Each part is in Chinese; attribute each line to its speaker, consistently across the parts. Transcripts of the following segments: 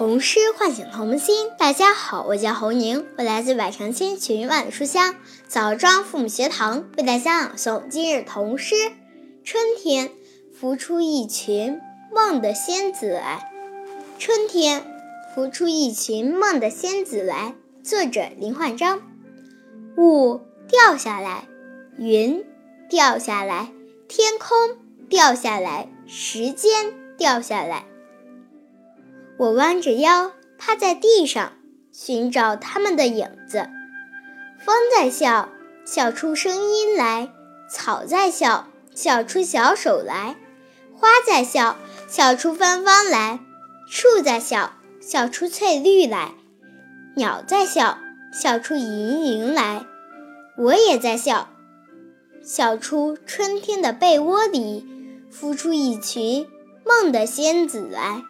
Speaker 1: 童诗唤醒童心。大家好，我叫侯宁，我来自百城千群万里书香枣庄父母学堂，为大家朗诵今日童诗。春天，孵出一群梦的仙子来。春天，孵出一群梦的仙子来。作者林焕章。雾掉下来，云掉下来，天空掉下来，时间掉下来。我弯着腰，趴在地上，寻找他们的影子。风在笑，笑出声音来；草在笑，笑出小手来；花在笑，笑出芬芳来；树在笑，笑出翠绿来；鸟在笑，笑出盈盈来；我也在笑，笑出春天的被窝里孵出一群梦的仙子来。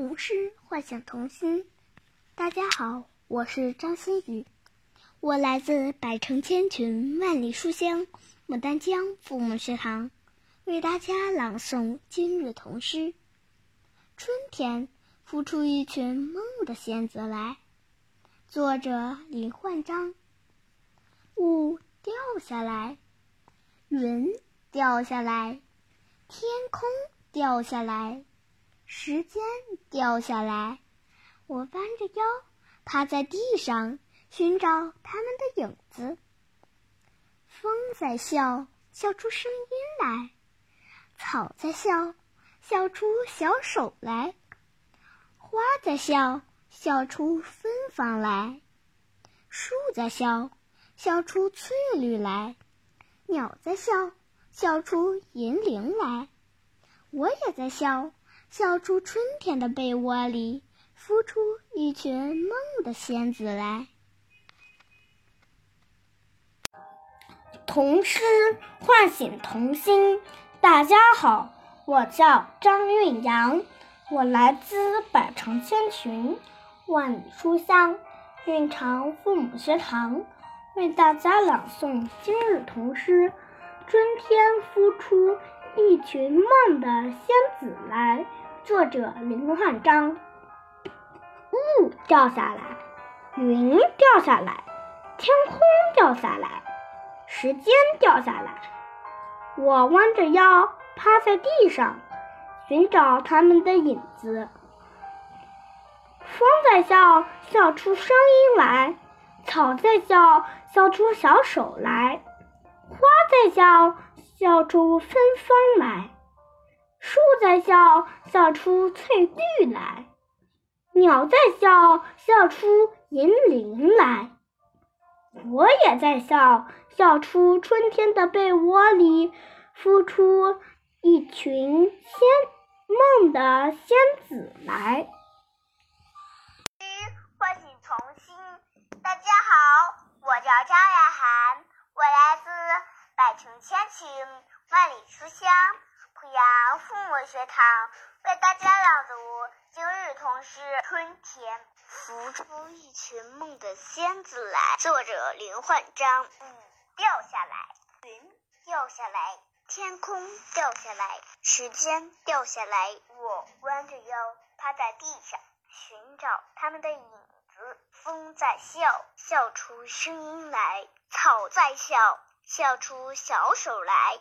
Speaker 2: 童诗幻想童心，大家好，我是张馨予，我来自百城千群万里书香牡丹江父母学堂，为大家朗诵今日童诗。春天孵出一群梦的仙子来，作者林焕章。雾掉下来，云掉下来，天空掉下来。时间掉下来，我弯着腰，趴在地上寻找他们的影子。风在笑，笑出声音来；草在笑，笑出小手来；花在笑，笑出芬芳来；树在笑，笑出翠绿来；鸟在笑，笑出银铃来；我也在笑。笑出春天的被窝里，孵出一群梦的仙子来。
Speaker 3: 童诗唤醒童心。大家好，我叫张韵阳，我来自百城千群，万里书香韵长父母学堂，为大家朗诵今日童诗。春天孵出一群梦的仙子来。作者林焕章。雾掉下来，云掉下来，天空掉下来，时间掉下来。我弯着腰，趴在地上，寻找他们的影子。风在笑，笑出声音来；草在笑，笑出小手来；花在笑，笑出芬芳来。树在笑，笑出翠绿来；鸟在笑，笑出银铃来；我也在笑，笑出春天的被窝里孵出一群仙梦的仙子来。
Speaker 4: 唤醒童心，大家好，我叫张雅涵，我来自百城千群，万里书香。濮阳学堂为大家朗读今日童诗《春天浮出一群梦的仙子来》，作者林焕章。雨掉下来，云掉下来，天空掉下来，时间掉下来。我弯着腰，趴在地上，寻找他们的影子。风在笑，笑出声音来；草在笑，笑出小手来。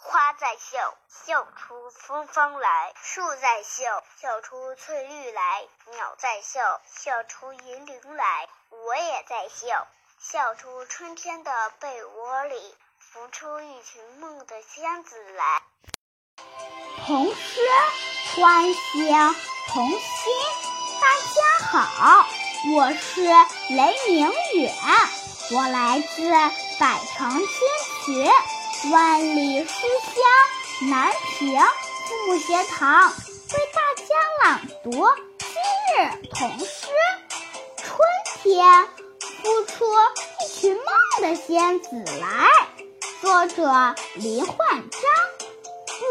Speaker 4: 花在笑，笑出芬芳来；树在笑，笑出翠绿来；鸟在笑，笑出银铃来；我也在笑，笑出春天的被窝里浮出一群梦的仙子来。
Speaker 5: 童诗欢笑童心，大家好，我是雷明远，我来自百城千学。万里书香南平父母学堂为大家朗读今日童诗。春天孵出一群梦的仙子来。作者林焕章。雾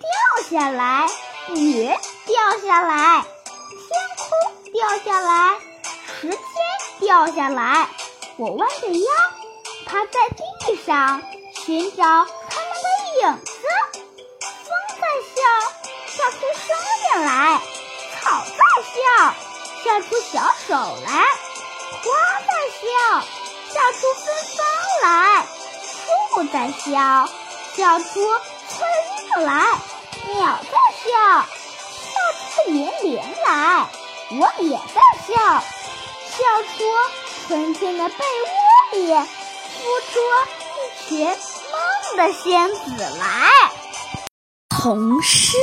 Speaker 5: 掉下来，雨掉下来，天空掉下来，时间掉下来。我弯着腰，趴在地上。寻找他们的影子，风在笑，笑出声音来；草在笑，笑出小手来；花在笑，笑出芬芳来；树在笑，笑出春意来；鸟在笑，笑出连连来。我也在笑，笑出春天的被窝里，孵出一群。的仙子来。
Speaker 4: 童诗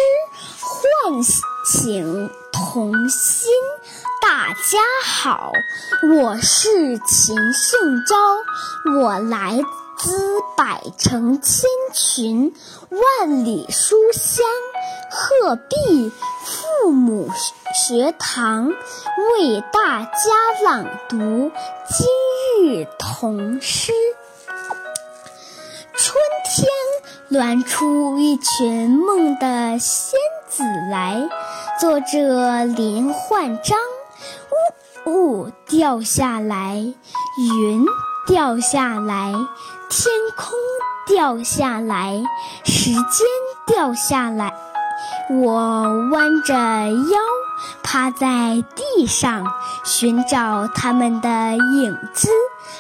Speaker 4: 唤醒童心。大家好，我是秦胜昭，我来自百城千群，万里书香鹤壁父母学堂，为大家朗读今日童诗。乱出一群梦的仙子来，作者林焕章。雾掉下来，云掉下来，天空掉下来，时间掉下来。我弯着腰，趴在地上，寻找他们的影子。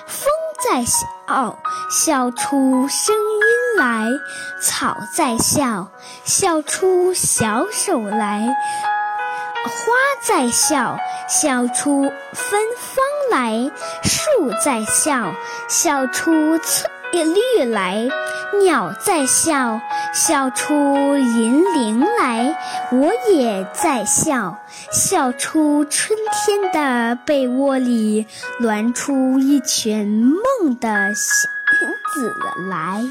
Speaker 4: 风在笑，笑出声音来；草在笑，笑出小手来。花在笑，笑出芬芳来；树在笑，笑出翠绿来；鸟在笑，笑出银铃来；我也在笑，笑出春天的被窝里暖出一群梦的仙子来。